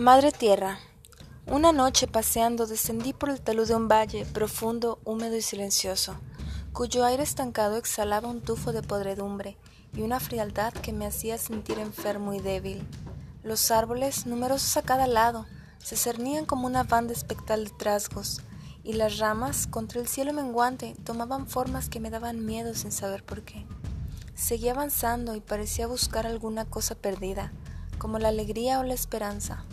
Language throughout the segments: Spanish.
Madre Tierra. Una noche paseando descendí por el talud de un valle profundo, húmedo y silencioso, cuyo aire estancado exhalaba un tufo de podredumbre y una frialdad que me hacía sentir enfermo y débil. Los árboles, numerosos a cada lado, se cernían como una banda espectral de trasgos, y las ramas, contra el cielo menguante, tomaban formas que me daban miedo sin saber por qué. Seguía avanzando y parecía buscar alguna cosa perdida, como la alegría o la esperanza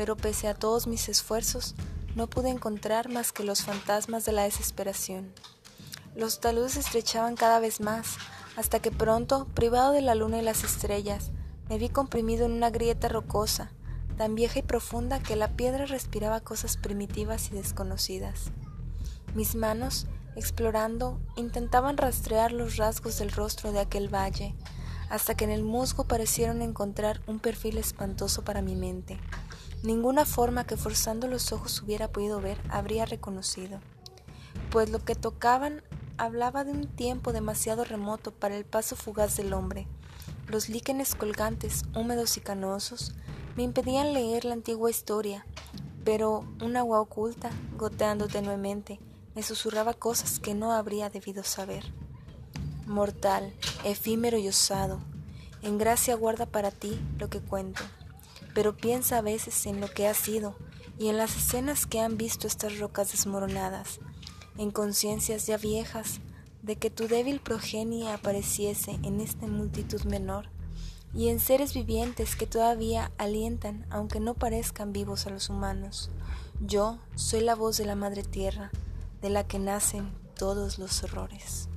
pero pese a todos mis esfuerzos, no pude encontrar más que los fantasmas de la desesperación. Los taludes se estrechaban cada vez más, hasta que pronto, privado de la luna y las estrellas, me vi comprimido en una grieta rocosa, tan vieja y profunda que la piedra respiraba cosas primitivas y desconocidas. Mis manos, explorando, intentaban rastrear los rasgos del rostro de aquel valle, hasta que en el musgo parecieron encontrar un perfil espantoso para mi mente ninguna forma que forzando los ojos hubiera podido ver habría reconocido, pues lo que tocaban hablaba de un tiempo demasiado remoto para el paso fugaz del hombre. Los líquenes colgantes, húmedos y canosos, me impedían leer la antigua historia, pero un agua oculta, goteando tenuemente, me susurraba cosas que no habría debido saber. Mortal, efímero y osado, en gracia guarda para ti lo que cuento pero piensa a veces en lo que ha sido y en las escenas que han visto estas rocas desmoronadas, en conciencias ya viejas de que tu débil progenie apareciese en esta multitud menor, y en seres vivientes que todavía alientan aunque no parezcan vivos a los humanos. Yo soy la voz de la Madre Tierra, de la que nacen todos los horrores.